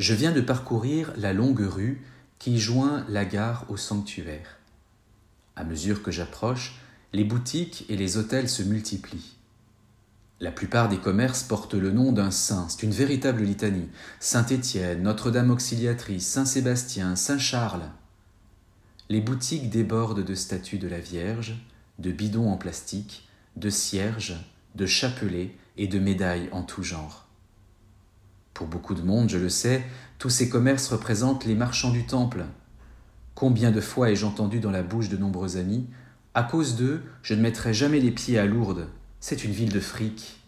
Je viens de parcourir la longue rue qui joint la gare au sanctuaire. À mesure que j'approche, les boutiques et les hôtels se multiplient. La plupart des commerces portent le nom d'un saint, c'est une véritable litanie. Saint-Étienne, Notre-Dame Auxiliatrice, Saint-Sébastien, Saint-Charles. Les boutiques débordent de statues de la Vierge, de bidons en plastique, de cierges, de chapelets et de médailles en tout genre. Pour beaucoup de monde, je le sais, tous ces commerces représentent les marchands du temple. Combien de fois ai-je entendu dans la bouche de nombreux amis À cause d'eux, je ne mettrai jamais les pieds à Lourdes, c'est une ville de fric.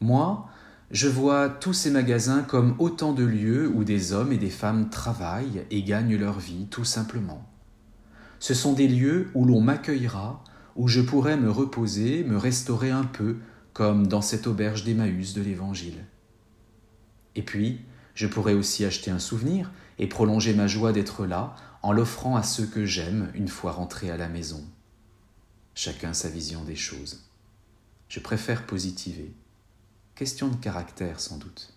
Moi, je vois tous ces magasins comme autant de lieux où des hommes et des femmes travaillent et gagnent leur vie tout simplement. Ce sont des lieux où l'on m'accueillera, où je pourrai me reposer, me restaurer un peu, comme dans cette auberge d'Emmaüs de l'Évangile. Et puis, je pourrai aussi acheter un souvenir et prolonger ma joie d'être là en l'offrant à ceux que j'aime une fois rentré à la maison. Chacun sa vision des choses. Je préfère positiver. Question de caractère sans doute.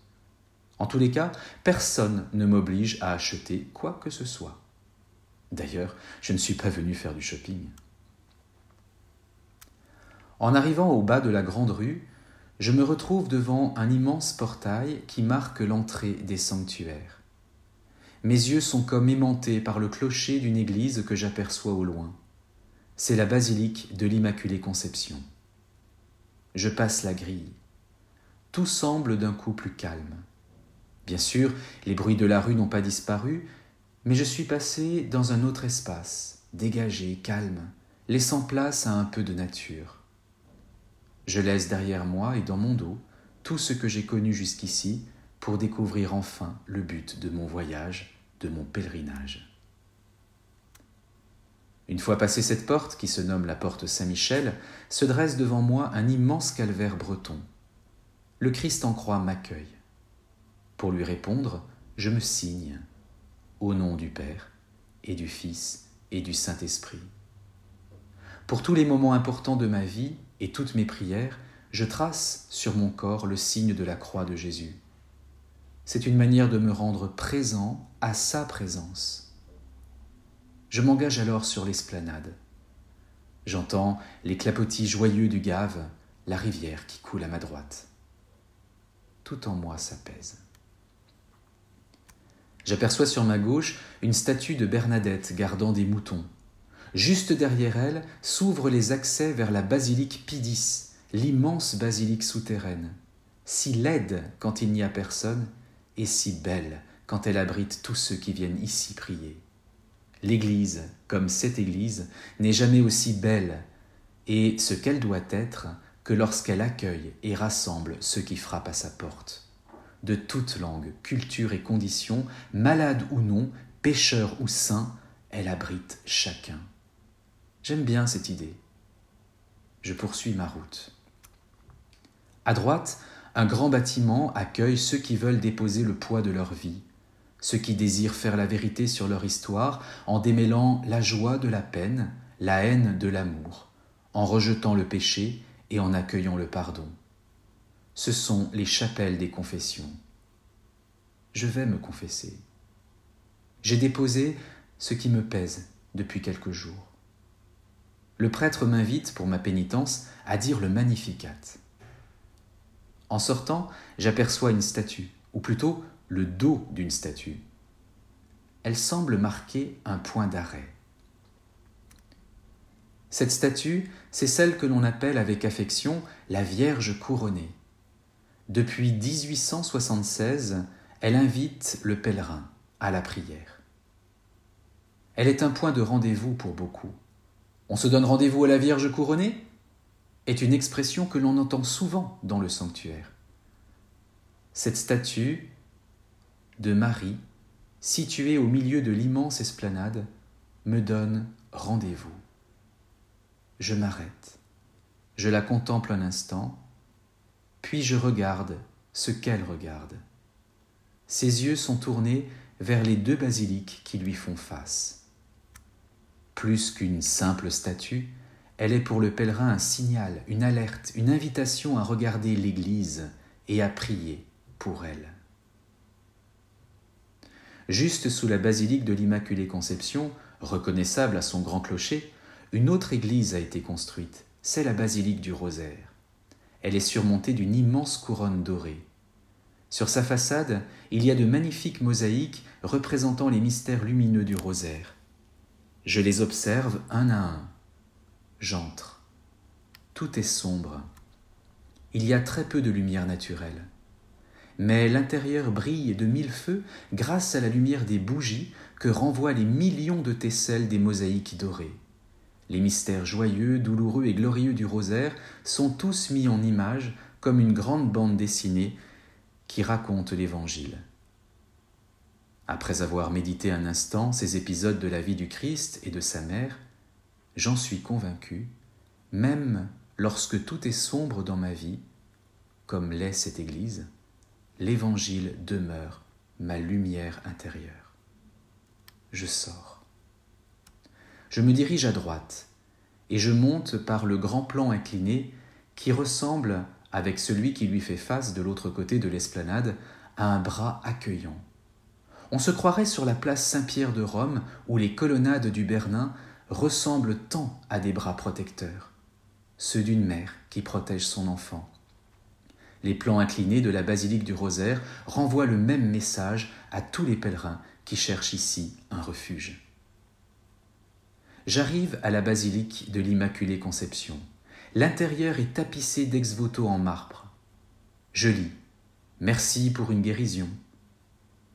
En tous les cas, personne ne m'oblige à acheter quoi que ce soit. D'ailleurs, je ne suis pas venu faire du shopping. En arrivant au bas de la grande rue, je me retrouve devant un immense portail qui marque l'entrée des sanctuaires. Mes yeux sont comme aimantés par le clocher d'une église que j'aperçois au loin. C'est la basilique de l'Immaculée Conception. Je passe la grille. Tout semble d'un coup plus calme. Bien sûr, les bruits de la rue n'ont pas disparu, mais je suis passé dans un autre espace, dégagé, calme, laissant place à un peu de nature. Je laisse derrière moi et dans mon dos tout ce que j'ai connu jusqu'ici pour découvrir enfin le but de mon voyage, de mon pèlerinage. Une fois passé cette porte, qui se nomme la porte Saint-Michel, se dresse devant moi un immense calvaire breton. Le Christ en croix m'accueille. Pour lui répondre, je me signe au nom du Père et du Fils et du Saint-Esprit. Pour tous les moments importants de ma vie et toutes mes prières, je trace sur mon corps le signe de la croix de Jésus. C'est une manière de me rendre présent à sa présence. Je m'engage alors sur l'esplanade. J'entends les clapotis joyeux du Gave, la rivière qui coule à ma droite. Tout en moi s'apaise. J'aperçois sur ma gauche une statue de Bernadette gardant des moutons. Juste derrière elle s'ouvrent les accès vers la basilique Pidis, l'immense basilique souterraine, si laide quand il n'y a personne et si belle quand elle abrite tous ceux qui viennent ici prier. L'Église, comme cette Église, n'est jamais aussi belle et ce qu'elle doit être que lorsqu'elle accueille et rassemble ceux qui frappent à sa porte de toute langue, culture et condition, malade ou non, pécheur ou saint, elle abrite chacun. J'aime bien cette idée. Je poursuis ma route. À droite, un grand bâtiment accueille ceux qui veulent déposer le poids de leur vie, ceux qui désirent faire la vérité sur leur histoire en démêlant la joie de la peine, la haine de l'amour, en rejetant le péché et en accueillant le pardon ce sont les chapelles des confessions. Je vais me confesser. J'ai déposé ce qui me pèse depuis quelques jours. Le prêtre m'invite, pour ma pénitence, à dire le Magnificat. En sortant, j'aperçois une statue, ou plutôt le dos d'une statue. Elle semble marquer un point d'arrêt. Cette statue, c'est celle que l'on appelle avec affection la Vierge couronnée. Depuis 1876, elle invite le pèlerin à la prière. Elle est un point de rendez-vous pour beaucoup. On se donne rendez-vous à la Vierge couronnée est une expression que l'on entend souvent dans le sanctuaire. Cette statue de Marie, située au milieu de l'immense esplanade, me donne rendez-vous. Je m'arrête, je la contemple un instant, puis je regarde ce qu'elle regarde. Ses yeux sont tournés vers les deux basiliques qui lui font face. Plus qu'une simple statue, elle est pour le pèlerin un signal, une alerte, une invitation à regarder l'Église et à prier pour elle. Juste sous la basilique de l'Immaculée Conception, reconnaissable à son grand clocher, une autre église a été construite, c'est la basilique du Rosaire. Elle est surmontée d'une immense couronne dorée. Sur sa façade, il y a de magnifiques mosaïques représentant les mystères lumineux du rosaire. Je les observe un à un. J'entre. Tout est sombre. Il y a très peu de lumière naturelle. Mais l'intérieur brille de mille feux grâce à la lumière des bougies que renvoient les millions de tesselles des mosaïques dorées. Les mystères joyeux, douloureux et glorieux du rosaire sont tous mis en image comme une grande bande dessinée qui raconte l'Évangile. Après avoir médité un instant ces épisodes de la vie du Christ et de sa mère, j'en suis convaincu, même lorsque tout est sombre dans ma vie, comme l'est cette Église, l'Évangile demeure ma lumière intérieure. Je sors. Je me dirige à droite et je monte par le grand plan incliné qui ressemble avec celui qui lui fait face de l'autre côté de l'esplanade, à un bras accueillant. On se croirait sur la place Saint-Pierre de Rome, où les colonnades du Bernin ressemblent tant à des bras protecteurs, ceux d'une mère qui protège son enfant. Les plans inclinés de la basilique du Rosaire renvoient le même message à tous les pèlerins qui cherchent ici un refuge. J'arrive à la basilique de l'Immaculée Conception. L'intérieur est tapissé d'ex-voto en marbre. Je lis Merci pour une guérison.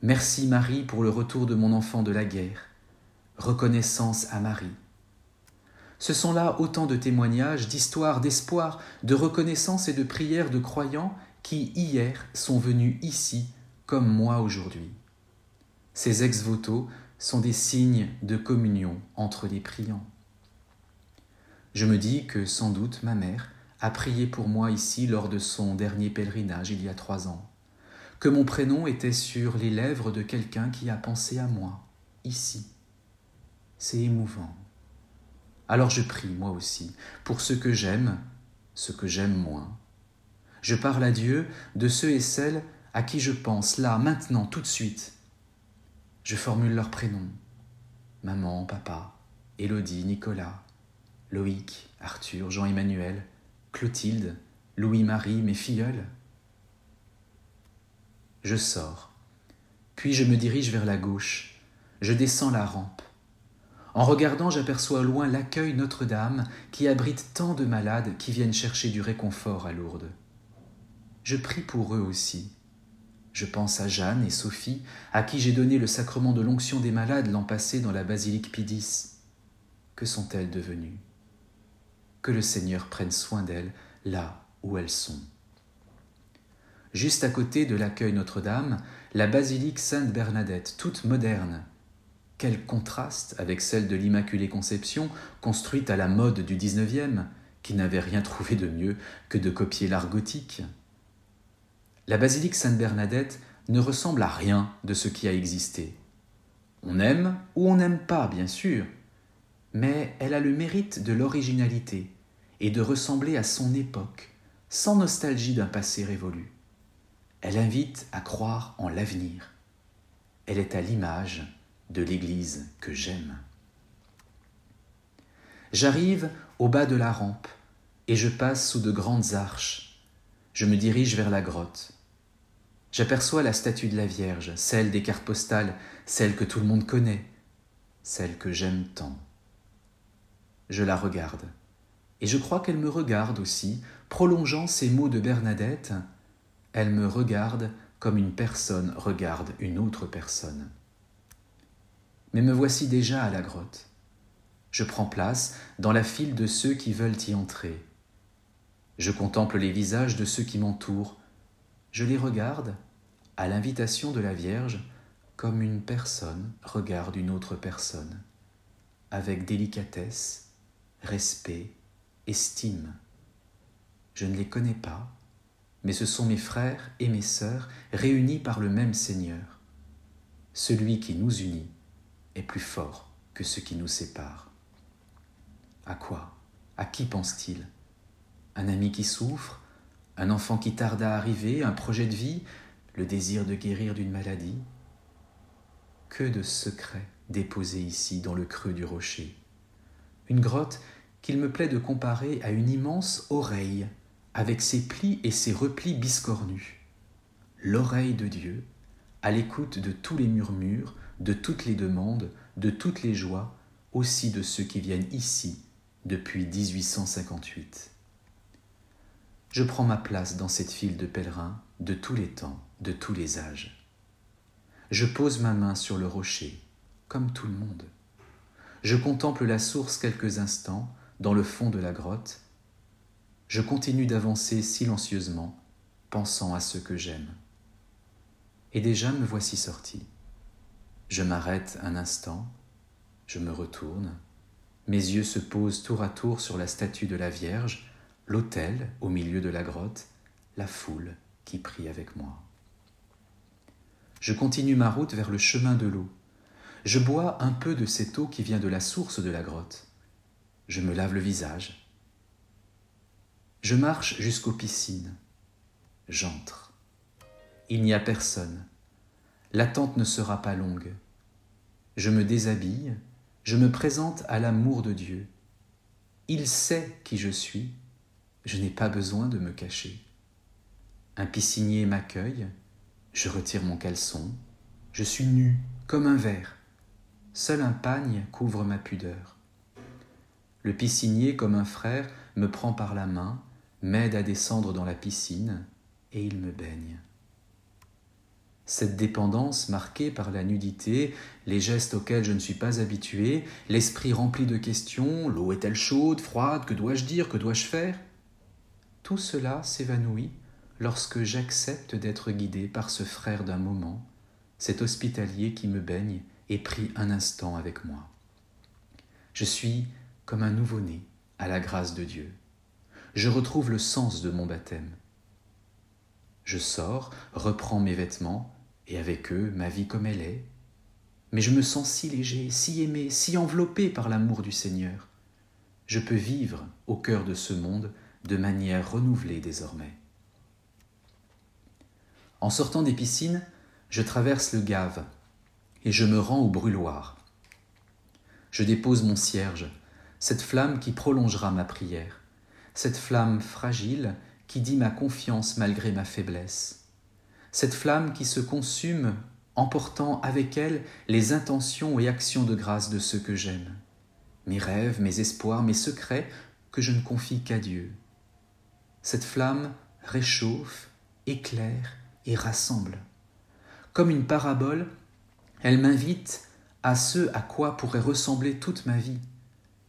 Merci Marie pour le retour de mon enfant de la guerre. Reconnaissance à Marie. Ce sont là autant de témoignages, d'histoires, d'espoir, de reconnaissance et de prières de croyants qui, hier, sont venus ici, comme moi aujourd'hui. Ces ex-voto sont des signes de communion entre les priants. Je me dis que sans doute ma mère a prié pour moi ici lors de son dernier pèlerinage il y a trois ans, que mon prénom était sur les lèvres de quelqu'un qui a pensé à moi, ici. C'est émouvant. Alors je prie, moi aussi, pour ceux que j'aime, ceux que j'aime moins. Je parle à Dieu de ceux et celles à qui je pense, là, maintenant, tout de suite. Je formule leurs prénoms. Maman, papa, Élodie, Nicolas, Loïc, Arthur, Jean-Emmanuel, Clotilde, Louis-Marie, mes filleuls. Je sors, puis je me dirige vers la gauche, je descends la rampe. En regardant, j'aperçois loin l'accueil Notre-Dame qui abrite tant de malades qui viennent chercher du réconfort à Lourdes. Je prie pour eux aussi. Je pense à Jeanne et Sophie, à qui j'ai donné le sacrement de l'onction des malades l'an passé dans la basilique Pidis. Que sont-elles devenues? Que le Seigneur prenne soin d'elles là où elles sont. Juste à côté de l'accueil Notre-Dame, la basilique Sainte-Bernadette, toute moderne. Quel contraste avec celle de l'Immaculée Conception, construite à la mode du XIXe, qui n'avait rien trouvé de mieux que de copier l'art gothique. La basilique Sainte-Bernadette ne ressemble à rien de ce qui a existé. On aime ou on n'aime pas, bien sûr, mais elle a le mérite de l'originalité, et de ressembler à son époque, sans nostalgie d'un passé révolu. Elle invite à croire en l'avenir. Elle est à l'image de l'Église que j'aime. J'arrive au bas de la rampe et je passe sous de grandes arches. Je me dirige vers la grotte. J'aperçois la statue de la Vierge, celle des cartes postales, celle que tout le monde connaît, celle que j'aime tant. Je la regarde et je crois qu'elle me regarde aussi, prolongeant ces mots de Bernadette. Elle me regarde comme une personne regarde une autre personne. Mais me voici déjà à la grotte. Je prends place dans la file de ceux qui veulent y entrer. Je contemple les visages de ceux qui m'entourent. Je les regarde, à l'invitation de la Vierge, comme une personne regarde une autre personne, avec délicatesse, respect estime. Je ne les connais pas, mais ce sont mes frères et mes sœurs réunis par le même Seigneur. Celui qui nous unit est plus fort que ce qui nous sépare. À quoi À qui pense-t-il? Un ami qui souffre? Un enfant qui tarde à arriver? Un projet de vie? Le désir de guérir d'une maladie? Que de secrets déposés ici dans le creux du rocher. Une grotte qu'il me plaît de comparer à une immense oreille, avec ses plis et ses replis biscornus. L'oreille de Dieu, à l'écoute de tous les murmures, de toutes les demandes, de toutes les joies, aussi de ceux qui viennent ici depuis 1858. Je prends ma place dans cette file de pèlerins de tous les temps, de tous les âges. Je pose ma main sur le rocher, comme tout le monde. Je contemple la source quelques instants dans le fond de la grotte. Je continue d'avancer silencieusement, pensant à ce que j'aime. Et déjà me voici sorti. Je m'arrête un instant, je me retourne, mes yeux se posent tour à tour sur la statue de la Vierge, l'autel au milieu de la grotte, la foule qui prie avec moi. Je continue ma route vers le chemin de l'eau. Je bois un peu de cette eau qui vient de la source de la grotte. Je me lave le visage. Je marche jusqu'aux piscines. J'entre. Il n'y a personne. L'attente ne sera pas longue. Je me déshabille, je me présente à l'amour de Dieu. Il sait qui je suis, je n'ai pas besoin de me cacher. Un piscinier m'accueille, je retire mon caleçon, je suis nu comme un verre. Seul un pagne couvre ma pudeur. Le piscinier, comme un frère, me prend par la main, m'aide à descendre dans la piscine, et il me baigne. Cette dépendance marquée par la nudité, les gestes auxquels je ne suis pas habitué, l'esprit rempli de questions, l'eau est-elle chaude, froide, que dois-je dire, que dois-je faire? Tout cela s'évanouit lorsque j'accepte d'être guidé par ce frère d'un moment, cet hospitalier qui me baigne et prie un instant avec moi. Je suis comme un nouveau-né à la grâce de Dieu. Je retrouve le sens de mon baptême. Je sors, reprends mes vêtements, et avec eux ma vie comme elle est. Mais je me sens si léger, si aimé, si enveloppé par l'amour du Seigneur. Je peux vivre au cœur de ce monde de manière renouvelée désormais. En sortant des piscines, je traverse le Gave et je me rends au brûloir. Je dépose mon cierge, cette flamme qui prolongera ma prière, cette flamme fragile qui dit ma confiance malgré ma faiblesse cette flamme qui se consume emportant avec elle les intentions et actions de grâce de ceux que j'aime, mes rêves, mes espoirs, mes secrets que je ne confie qu'à Dieu. Cette flamme réchauffe, éclaire et rassemble. Comme une parabole, elle m'invite à ce à quoi pourrait ressembler toute ma vie,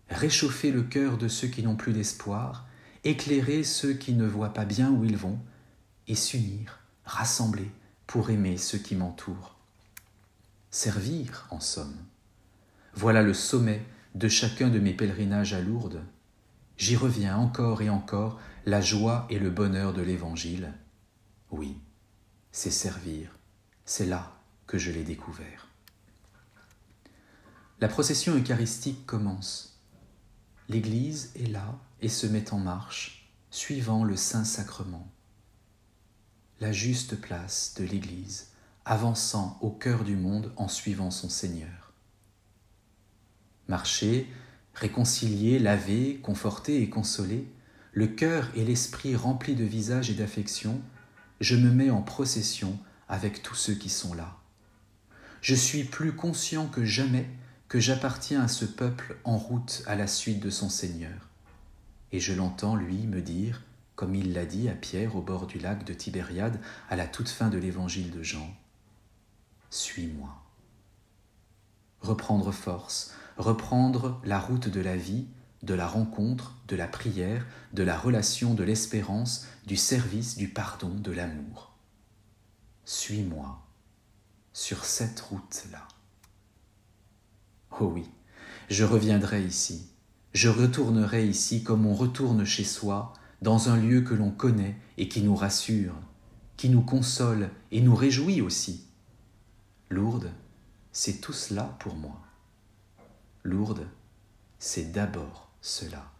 réchauffer le cœur de ceux qui n'ont plus d'espoir, éclairer ceux qui ne voient pas bien où ils vont, et s'unir rassembler pour aimer ceux qui m'entourent. Servir, en somme. Voilà le sommet de chacun de mes pèlerinages à Lourdes. J'y reviens encore et encore, la joie et le bonheur de l'Évangile. Oui, c'est servir, c'est là que je l'ai découvert. La procession eucharistique commence. L'Église est là et se met en marche, suivant le Saint-Sacrement la juste place de l'Église, avançant au cœur du monde en suivant son Seigneur. Marcher, réconcilier, laver, conforter et consoler, le cœur et l'esprit remplis de visage et d'affection, je me mets en procession avec tous ceux qui sont là. Je suis plus conscient que jamais que j'appartiens à ce peuple en route à la suite de son Seigneur. Et je l'entends, lui, me dire comme il l'a dit à Pierre au bord du lac de Tibériade à la toute fin de l'évangile de Jean. Suis-moi. Reprendre force, reprendre la route de la vie, de la rencontre, de la prière, de la relation, de l'espérance, du service, du pardon, de l'amour. Suis-moi sur cette route-là. Oh oui, je reviendrai ici, je retournerai ici comme on retourne chez soi, dans un lieu que l'on connaît et qui nous rassure, qui nous console et nous réjouit aussi. Lourdes, c'est tout cela pour moi. Lourdes, c'est d'abord cela.